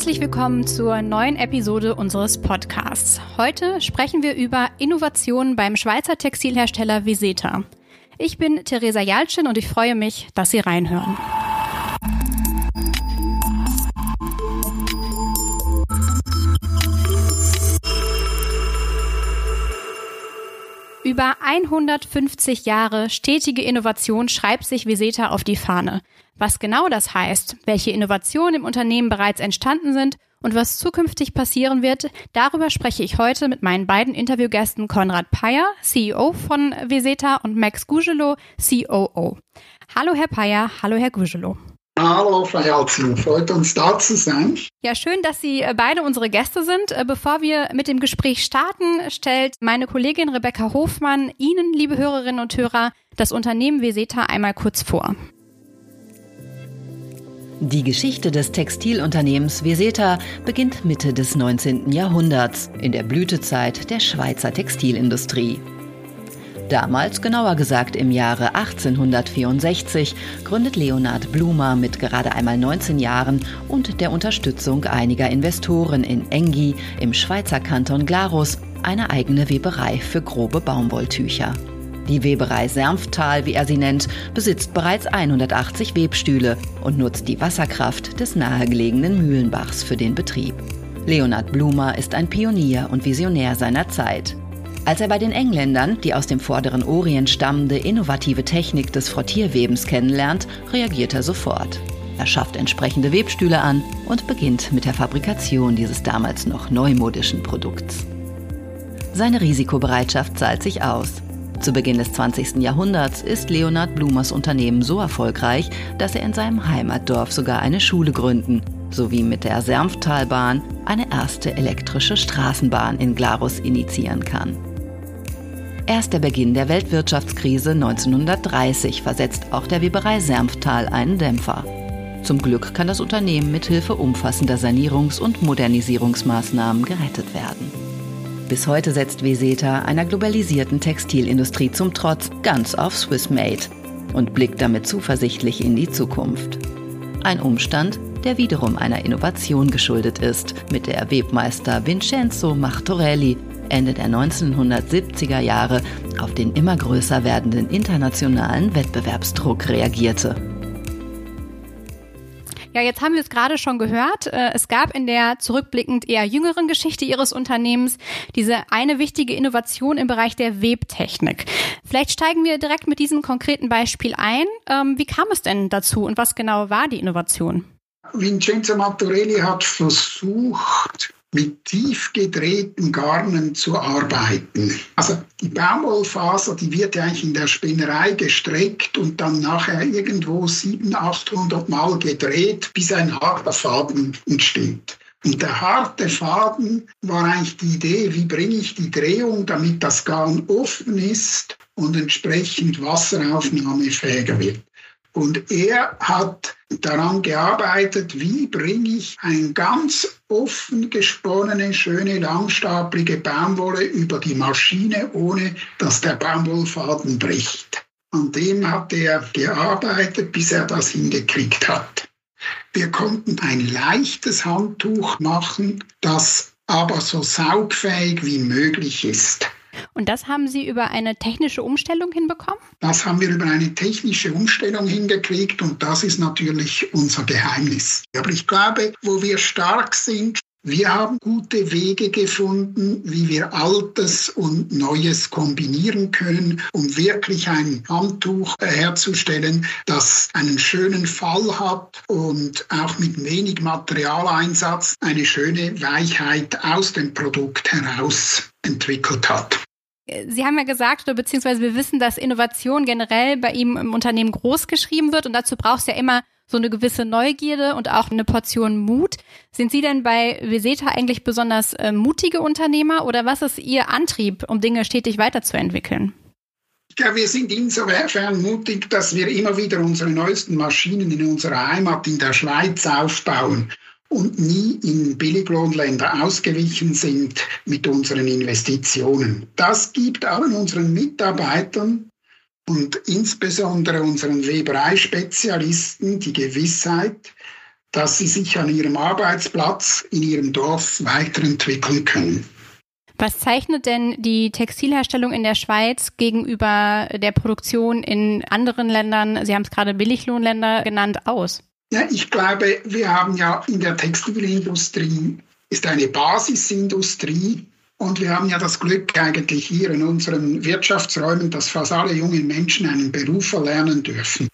Herzlich willkommen zur neuen Episode unseres Podcasts. Heute sprechen wir über Innovationen beim Schweizer Textilhersteller Viseta. Ich bin Theresa Jalczyn und ich freue mich, dass Sie reinhören. Über 150 Jahre stetige Innovation schreibt sich Viseta auf die Fahne. Was genau das heißt, welche Innovationen im Unternehmen bereits entstanden sind und was zukünftig passieren wird, darüber spreche ich heute mit meinen beiden Interviewgästen Konrad Peyer, CEO von Viseta und Max Gugelo, COO. Hallo Herr Peyer, hallo Herr Gugelo. Hallo, Frau Jalzen, freut uns da zu sein. Ja, schön, dass Sie äh, beide unsere Gäste sind. Äh, bevor wir mit dem Gespräch starten, stellt meine Kollegin Rebecca Hofmann Ihnen, liebe Hörerinnen und Hörer, das Unternehmen Veseta einmal kurz vor. Die Geschichte des Textilunternehmens Veseta beginnt Mitte des 19. Jahrhunderts, in der Blütezeit der Schweizer Textilindustrie. Damals, genauer gesagt im Jahre 1864, gründet Leonhard Blumer mit gerade einmal 19 Jahren und der Unterstützung einiger Investoren in Engi im Schweizer Kanton Glarus eine eigene Weberei für grobe Baumwolltücher. Die Weberei Sermftal, wie er sie nennt, besitzt bereits 180 Webstühle und nutzt die Wasserkraft des nahegelegenen Mühlenbachs für den Betrieb. Leonhard Blumer ist ein Pionier und Visionär seiner Zeit. Als er bei den Engländern die aus dem vorderen Orient stammende innovative Technik des Frottierwebens kennenlernt, reagiert er sofort. Er schafft entsprechende Webstühle an und beginnt mit der Fabrikation dieses damals noch neumodischen Produkts. Seine Risikobereitschaft zahlt sich aus. Zu Beginn des 20. Jahrhunderts ist Leonhard Blumers Unternehmen so erfolgreich, dass er in seinem Heimatdorf sogar eine Schule gründen sowie mit der Sermftalbahn eine erste elektrische Straßenbahn in Glarus initiieren kann. Erst der Beginn der Weltwirtschaftskrise 1930 versetzt auch der Weberei Sermftal einen Dämpfer. Zum Glück kann das Unternehmen mit Hilfe umfassender Sanierungs- und Modernisierungsmaßnahmen gerettet werden. Bis heute setzt Veseta einer globalisierten Textilindustrie zum Trotz ganz auf Swiss Made und blickt damit zuversichtlich in die Zukunft. Ein Umstand, der wiederum einer Innovation geschuldet ist, mit der Webmeister Vincenzo Martorelli Ende der 1970er Jahre auf den immer größer werdenden internationalen Wettbewerbsdruck reagierte. Ja, jetzt haben wir es gerade schon gehört. Äh, es gab in der zurückblickend eher jüngeren Geschichte Ihres Unternehmens diese eine wichtige Innovation im Bereich der Webtechnik. Vielleicht steigen wir direkt mit diesem konkreten Beispiel ein. Ähm, wie kam es denn dazu und was genau war die Innovation? Vincenzo Martorelli hat versucht, mit tief gedrehten Garnen zu arbeiten. Also die Baumwollfaser, die wird ja eigentlich in der Spinnerei gestreckt und dann nachher irgendwo 700, 800 Mal gedreht, bis ein harter Faden entsteht. Und der harte Faden war eigentlich die Idee, wie bringe ich die Drehung, damit das Garn offen ist und entsprechend wasseraufnahmefähiger wird. Und er hat daran gearbeitet, wie bringe ich ein ganz offen gesponnene, schöne, langstapelige Baumwolle über die Maschine, ohne dass der Baumwollfaden bricht. An dem hat er gearbeitet, bis er das hingekriegt hat. Wir konnten ein leichtes Handtuch machen, das aber so saugfähig wie möglich ist. Und das haben Sie über eine technische Umstellung hinbekommen? Das haben wir über eine technische Umstellung hingekriegt und das ist natürlich unser Geheimnis. Aber ich glaube, wo wir stark sind, wir haben gute Wege gefunden, wie wir Altes und Neues kombinieren können, um wirklich ein Handtuch herzustellen, das einen schönen Fall hat und auch mit wenig Materialeinsatz eine schöne Weichheit aus dem Produkt heraus entwickelt hat. Sie haben ja gesagt, oder beziehungsweise wir wissen, dass Innovation generell bei ihm im Unternehmen groß geschrieben wird und dazu braucht es ja immer so eine gewisse Neugierde und auch eine Portion Mut. Sind Sie denn bei Veseta eigentlich besonders äh, mutige Unternehmer oder was ist Ihr Antrieb, um Dinge stetig weiterzuentwickeln? Ja, wir sind insofern mutig, dass wir immer wieder unsere neuesten Maschinen in unserer Heimat in der Schweiz aufbauen und nie in Billiglohnländer ausgewichen sind mit unseren Investitionen. Das gibt allen unseren Mitarbeitern und insbesondere unseren Weberei-Spezialisten die Gewissheit, dass sie sich an ihrem Arbeitsplatz in ihrem Dorf weiterentwickeln können. Was zeichnet denn die Textilherstellung in der Schweiz gegenüber der Produktion in anderen Ländern, Sie haben es gerade Billiglohnländer genannt, aus? Ja, ich glaube, wir haben ja in der Textilindustrie ist eine Basisindustrie und wir haben ja das Glück eigentlich hier in unseren Wirtschaftsräumen, dass fast alle jungen Menschen einen Beruf erlernen dürfen.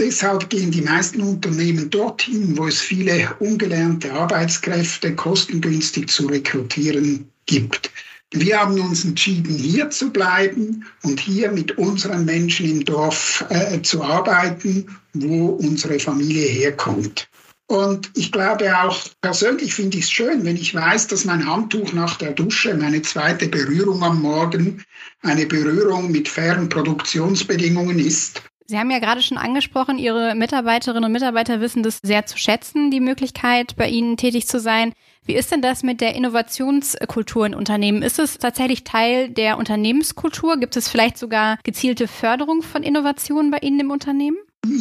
Deshalb gehen die meisten Unternehmen dorthin, wo es viele ungelernte Arbeitskräfte kostengünstig zu rekrutieren gibt. Wir haben uns entschieden, hier zu bleiben und hier mit unseren Menschen im Dorf äh, zu arbeiten, wo unsere Familie herkommt. Und ich glaube auch, persönlich finde ich es schön, wenn ich weiß, dass mein Handtuch nach der Dusche, meine zweite Berührung am Morgen, eine Berührung mit fairen Produktionsbedingungen ist. Sie haben ja gerade schon angesprochen, Ihre Mitarbeiterinnen und Mitarbeiter wissen das sehr zu schätzen, die Möglichkeit, bei Ihnen tätig zu sein. Wie ist denn das mit der Innovationskultur in Unternehmen? Ist es tatsächlich Teil der Unternehmenskultur? Gibt es vielleicht sogar gezielte Förderung von Innovationen bei Ihnen im Unternehmen?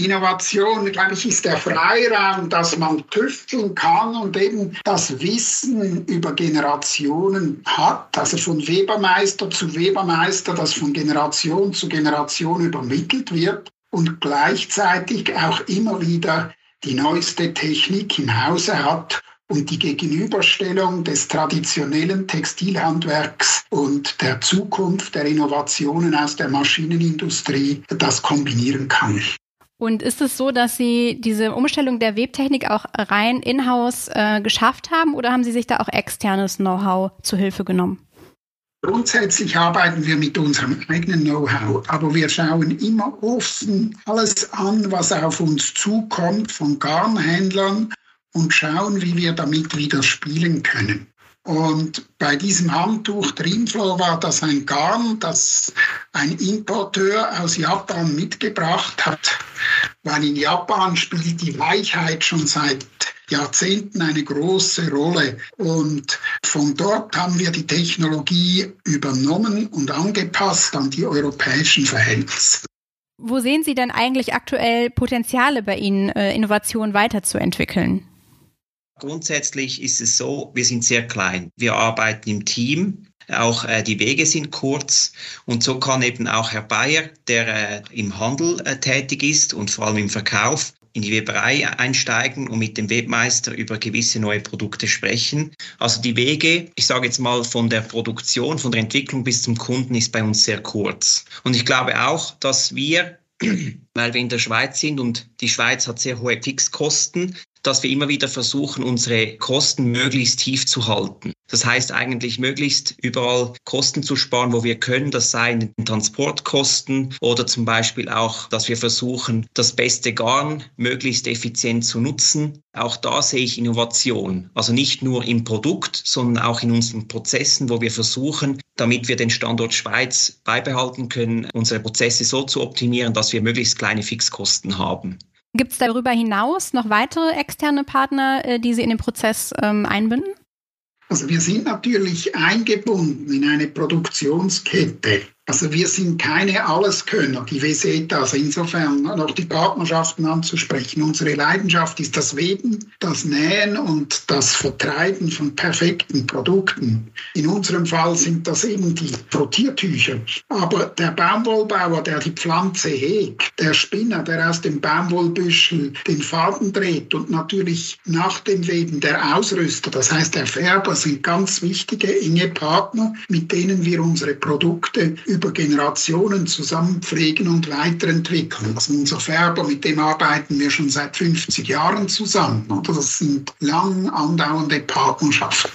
Innovation, glaube ich, ist der Freiraum, dass man tüfteln kann und eben das Wissen über Generationen hat, also von Webermeister zu Webermeister, das von Generation zu Generation übermittelt wird und gleichzeitig auch immer wieder die neueste Technik im Hause hat und die Gegenüberstellung des traditionellen Textilhandwerks und der Zukunft der Innovationen aus der Maschinenindustrie das kombinieren kann. Und ist es so, dass Sie diese Umstellung der Webtechnik auch rein in-house äh, geschafft haben oder haben Sie sich da auch externes Know-how zu Hilfe genommen? Grundsätzlich arbeiten wir mit unserem eigenen Know-how, aber wir schauen immer offen alles an, was auf uns zukommt von Garnhändlern und schauen, wie wir damit wieder spielen können. Und bei diesem Handtuch Dreamflow war das ein Garn, das ein Importeur aus Japan mitgebracht hat, weil in Japan spielt die Weichheit schon seit Jahrzehnten eine große Rolle. Und von dort haben wir die Technologie übernommen und angepasst an die europäischen Verhältnisse. Wo sehen Sie denn eigentlich aktuell Potenziale bei Ihnen, äh, Innovationen weiterzuentwickeln? Grundsätzlich ist es so, wir sind sehr klein. Wir arbeiten im Team. Auch äh, die Wege sind kurz und so kann eben auch Herr Bayer, der äh, im Handel äh, tätig ist und vor allem im Verkauf, in die Weberei einsteigen und mit dem Webmeister über gewisse neue Produkte sprechen. Also die Wege, ich sage jetzt mal von der Produktion, von der Entwicklung bis zum Kunden ist bei uns sehr kurz. Und ich glaube auch, dass wir weil wir in der Schweiz sind und die Schweiz hat sehr hohe Fixkosten, dass wir immer wieder versuchen, unsere Kosten möglichst tief zu halten. Das heißt eigentlich möglichst überall Kosten zu sparen, wo wir können. Das seien Transportkosten oder zum Beispiel auch, dass wir versuchen, das beste Garn möglichst effizient zu nutzen. Auch da sehe ich Innovation. Also nicht nur im Produkt, sondern auch in unseren Prozessen, wo wir versuchen, damit wir den Standort Schweiz beibehalten können, unsere Prozesse so zu optimieren, dass wir möglichst kleine Fixkosten haben. Gibt es darüber hinaus noch weitere externe Partner, äh, die Sie in den Prozess ähm, einbinden? Also wir sind natürlich eingebunden in eine Produktionskette. Also wir sind keine Alleskönner, die WSETA. Also insofern noch die Partnerschaften anzusprechen. Unsere Leidenschaft ist das Weben, das Nähen und das Vertreiben von perfekten Produkten. In unserem Fall sind das eben die Frottiertücher. Aber der Baumwollbauer, der die Pflanze hegt, der Spinner, der aus dem Baumwollbüschel den Faden dreht und natürlich nach dem Weben der Ausrüster, das heißt der Färber, sind ganz wichtige, enge Partner, mit denen wir unsere Produkte über Generationen zusammen pflegen und weiterentwickeln. Also unser Färber, mit dem arbeiten wir schon seit 50 Jahren zusammen. Oder? Das sind lang andauernde Partnerschaften.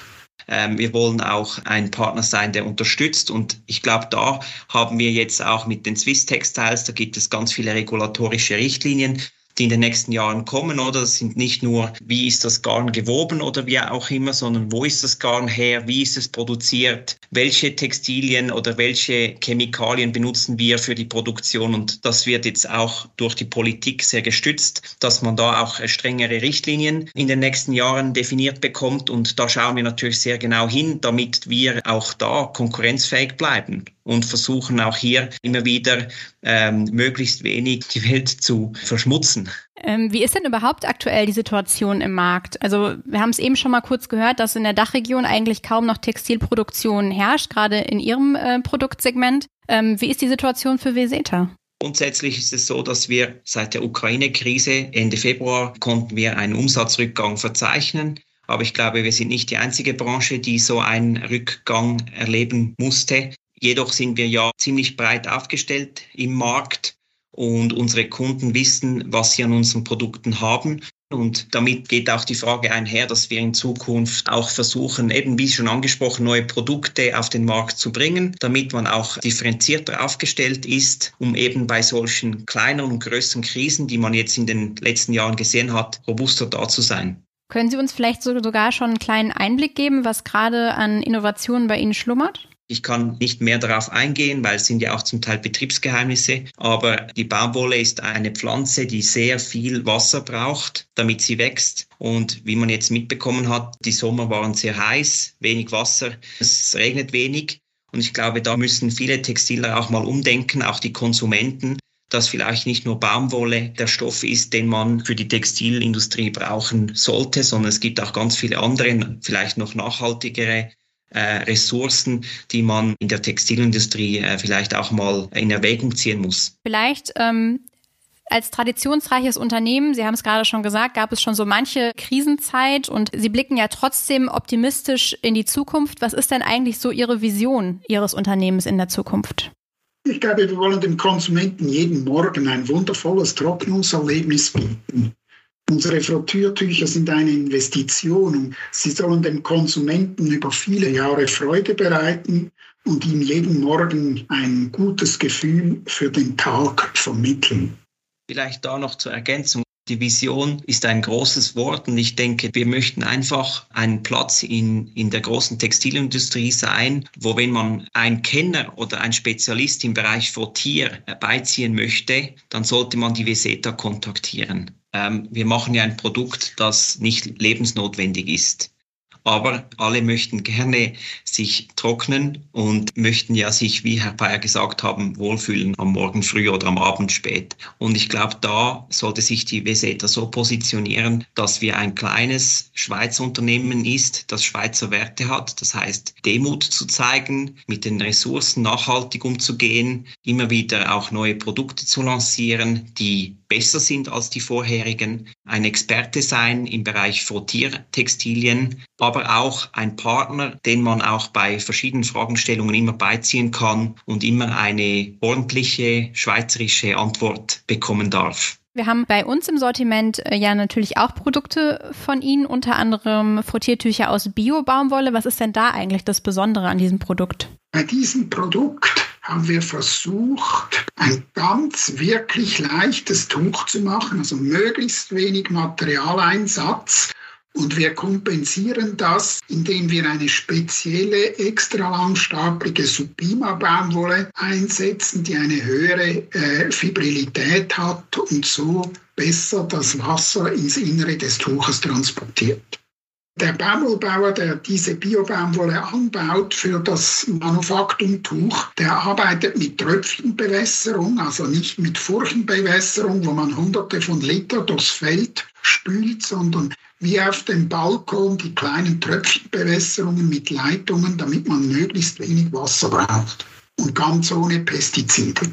Ähm, wir wollen auch ein Partner sein, der unterstützt. Und ich glaube, da haben wir jetzt auch mit den Swiss Textiles, da gibt es ganz viele regulatorische Richtlinien, die in den nächsten Jahren kommen, oder? Das sind nicht nur, wie ist das Garn gewoben oder wie auch immer, sondern wo ist das Garn her, wie ist es produziert, welche Textilien oder welche Chemikalien benutzen wir für die Produktion. Und das wird jetzt auch durch die Politik sehr gestützt, dass man da auch strengere Richtlinien in den nächsten Jahren definiert bekommt. Und da schauen wir natürlich sehr genau hin, damit wir auch da konkurrenzfähig bleiben und versuchen auch hier immer wieder ähm, möglichst wenig die Welt zu verschmutzen. Ähm, wie ist denn überhaupt aktuell die Situation im Markt? Also wir haben es eben schon mal kurz gehört, dass in der Dachregion eigentlich kaum noch Textilproduktion herrscht, gerade in Ihrem äh, Produktsegment. Ähm, wie ist die Situation für Veseta? Grundsätzlich ist es so, dass wir seit der Ukraine-Krise Ende Februar konnten wir einen Umsatzrückgang verzeichnen. Aber ich glaube, wir sind nicht die einzige Branche, die so einen Rückgang erleben musste. Jedoch sind wir ja ziemlich breit aufgestellt im Markt und unsere Kunden wissen, was sie an unseren Produkten haben. Und damit geht auch die Frage einher, dass wir in Zukunft auch versuchen, eben wie schon angesprochen, neue Produkte auf den Markt zu bringen, damit man auch differenzierter aufgestellt ist, um eben bei solchen kleineren und größeren Krisen, die man jetzt in den letzten Jahren gesehen hat, robuster da zu sein. Können Sie uns vielleicht sogar schon einen kleinen Einblick geben, was gerade an Innovationen bei Ihnen schlummert? Ich kann nicht mehr darauf eingehen, weil es sind ja auch zum Teil Betriebsgeheimnisse. Aber die Baumwolle ist eine Pflanze, die sehr viel Wasser braucht, damit sie wächst. Und wie man jetzt mitbekommen hat, die Sommer waren sehr heiß, wenig Wasser, es regnet wenig. Und ich glaube, da müssen viele Textiler auch mal umdenken, auch die Konsumenten, dass vielleicht nicht nur Baumwolle der Stoff ist, den man für die Textilindustrie brauchen sollte, sondern es gibt auch ganz viele andere, vielleicht noch nachhaltigere Ressourcen, die man in der Textilindustrie äh, vielleicht auch mal in Erwägung ziehen muss. Vielleicht ähm, als traditionsreiches Unternehmen, Sie haben es gerade schon gesagt, gab es schon so manche Krisenzeit und Sie blicken ja trotzdem optimistisch in die Zukunft. Was ist denn eigentlich so Ihre Vision Ihres Unternehmens in der Zukunft? Ich glaube, wir wollen dem Konsumenten jeden Morgen ein wundervolles Trocknungserlebnis bieten. Unsere Frottiertücher sind eine Investition und sie sollen dem Konsumenten über viele Jahre Freude bereiten und ihm jeden Morgen ein gutes Gefühl für den Tag vermitteln. Vielleicht da noch zur Ergänzung. Die Vision ist ein großes Wort und ich denke, wir möchten einfach einen Platz in, in der großen Textilindustrie sein, wo wenn man ein Kenner oder ein Spezialist im Bereich Frottier beiziehen möchte, dann sollte man die Veseta kontaktieren. Ähm, wir machen ja ein Produkt, das nicht lebensnotwendig ist. Aber alle möchten gerne sich trocknen und möchten ja sich, wie Herr Bayer gesagt haben, wohlfühlen am Morgen früh oder am Abend spät. Und ich glaube, da sollte sich die Veseta so positionieren, dass wir ein kleines Schweizer Unternehmen ist, das Schweizer Werte hat. Das heißt, Demut zu zeigen, mit den Ressourcen nachhaltig umzugehen, immer wieder auch neue Produkte zu lancieren, die besser sind als die vorherigen, ein Experte sein im Bereich Frottiertextilien, aber auch ein Partner, den man auch bei verschiedenen Fragestellungen immer beiziehen kann und immer eine ordentliche schweizerische Antwort bekommen darf. Wir haben bei uns im Sortiment äh, ja natürlich auch Produkte von Ihnen, unter anderem Frottiertücher aus Bio-Baumwolle. Was ist denn da eigentlich das Besondere an diesem Produkt? Bei diesem Produkt haben wir versucht, ein ganz wirklich leichtes Tuch zu machen, also möglichst wenig Materialeinsatz. Und wir kompensieren das, indem wir eine spezielle, extra langstapelige Subima-Baumwolle einsetzen, die eine höhere äh, Fibrilität hat und so besser das Wasser ins Innere des Tuches transportiert. Der Baumwollbauer, der diese Biobaumwolle anbaut für das Manufaktumtuch, der arbeitet mit Tröpfchenbewässerung, also nicht mit Furchenbewässerung, wo man hunderte von Liter durchs Feld spült, sondern wie auf dem Balkon die kleinen Tröpfchenbewässerungen mit Leitungen, damit man möglichst wenig Wasser braucht und ganz ohne Pestizide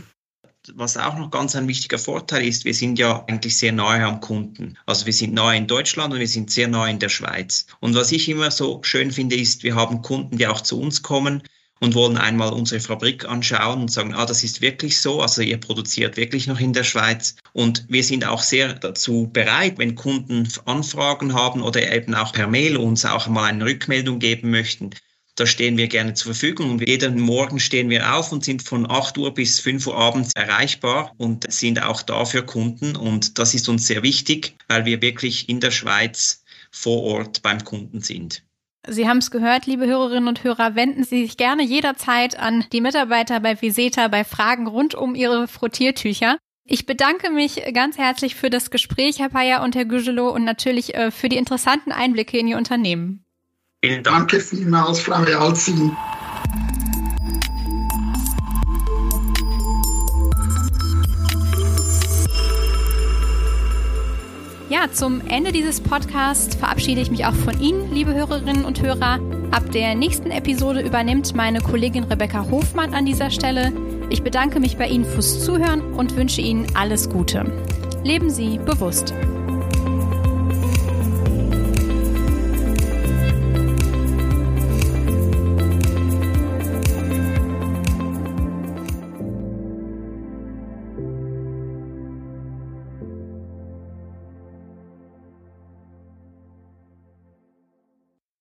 was auch noch ganz ein wichtiger Vorteil ist, wir sind ja eigentlich sehr nahe am Kunden. Also wir sind nahe in Deutschland und wir sind sehr nahe in der Schweiz. Und was ich immer so schön finde, ist, wir haben Kunden, die auch zu uns kommen und wollen einmal unsere Fabrik anschauen und sagen, ah, das ist wirklich so, also ihr produziert wirklich noch in der Schweiz. Und wir sind auch sehr dazu bereit, wenn Kunden Anfragen haben oder eben auch per Mail uns auch mal eine Rückmeldung geben möchten, Da stehen wir gerne zur Verfügung und jeden Morgen stehen wir auf und sind von 8 Uhr bis 5 Uhr abends erreichbar und sind auch da für Kunden. Und das ist uns sehr wichtig, weil wir wirklich in der Schweiz vor Ort beim Kunden sind. Sie haben es gehört, liebe Hörerinnen und Hörer, wenden Sie sich gerne jederzeit an die Mitarbeiter bei Viseta bei Fragen rund um Ihre Frottiertücher. Ich bedanke mich ganz herzlich für das Gespräch, Herr Payer und Herr Gügelow, und natürlich äh, für die interessanten Einblicke in Ihr Unternehmen. Vielen Dank. Danke vielmals, Frau Jalzin. Ja, zum Ende dieses Podcasts verabschiede ich mich auch von Ihnen, liebe Hörerinnen und Hörer. Ab der nächsten Episode übernimmt meine Kollegin Rebecca Hofmann an dieser Stelle. Ich bedanke mich bei Ihnen fürs Zuhören und wünsche Ihnen alles Gute. Leben Sie bewusst.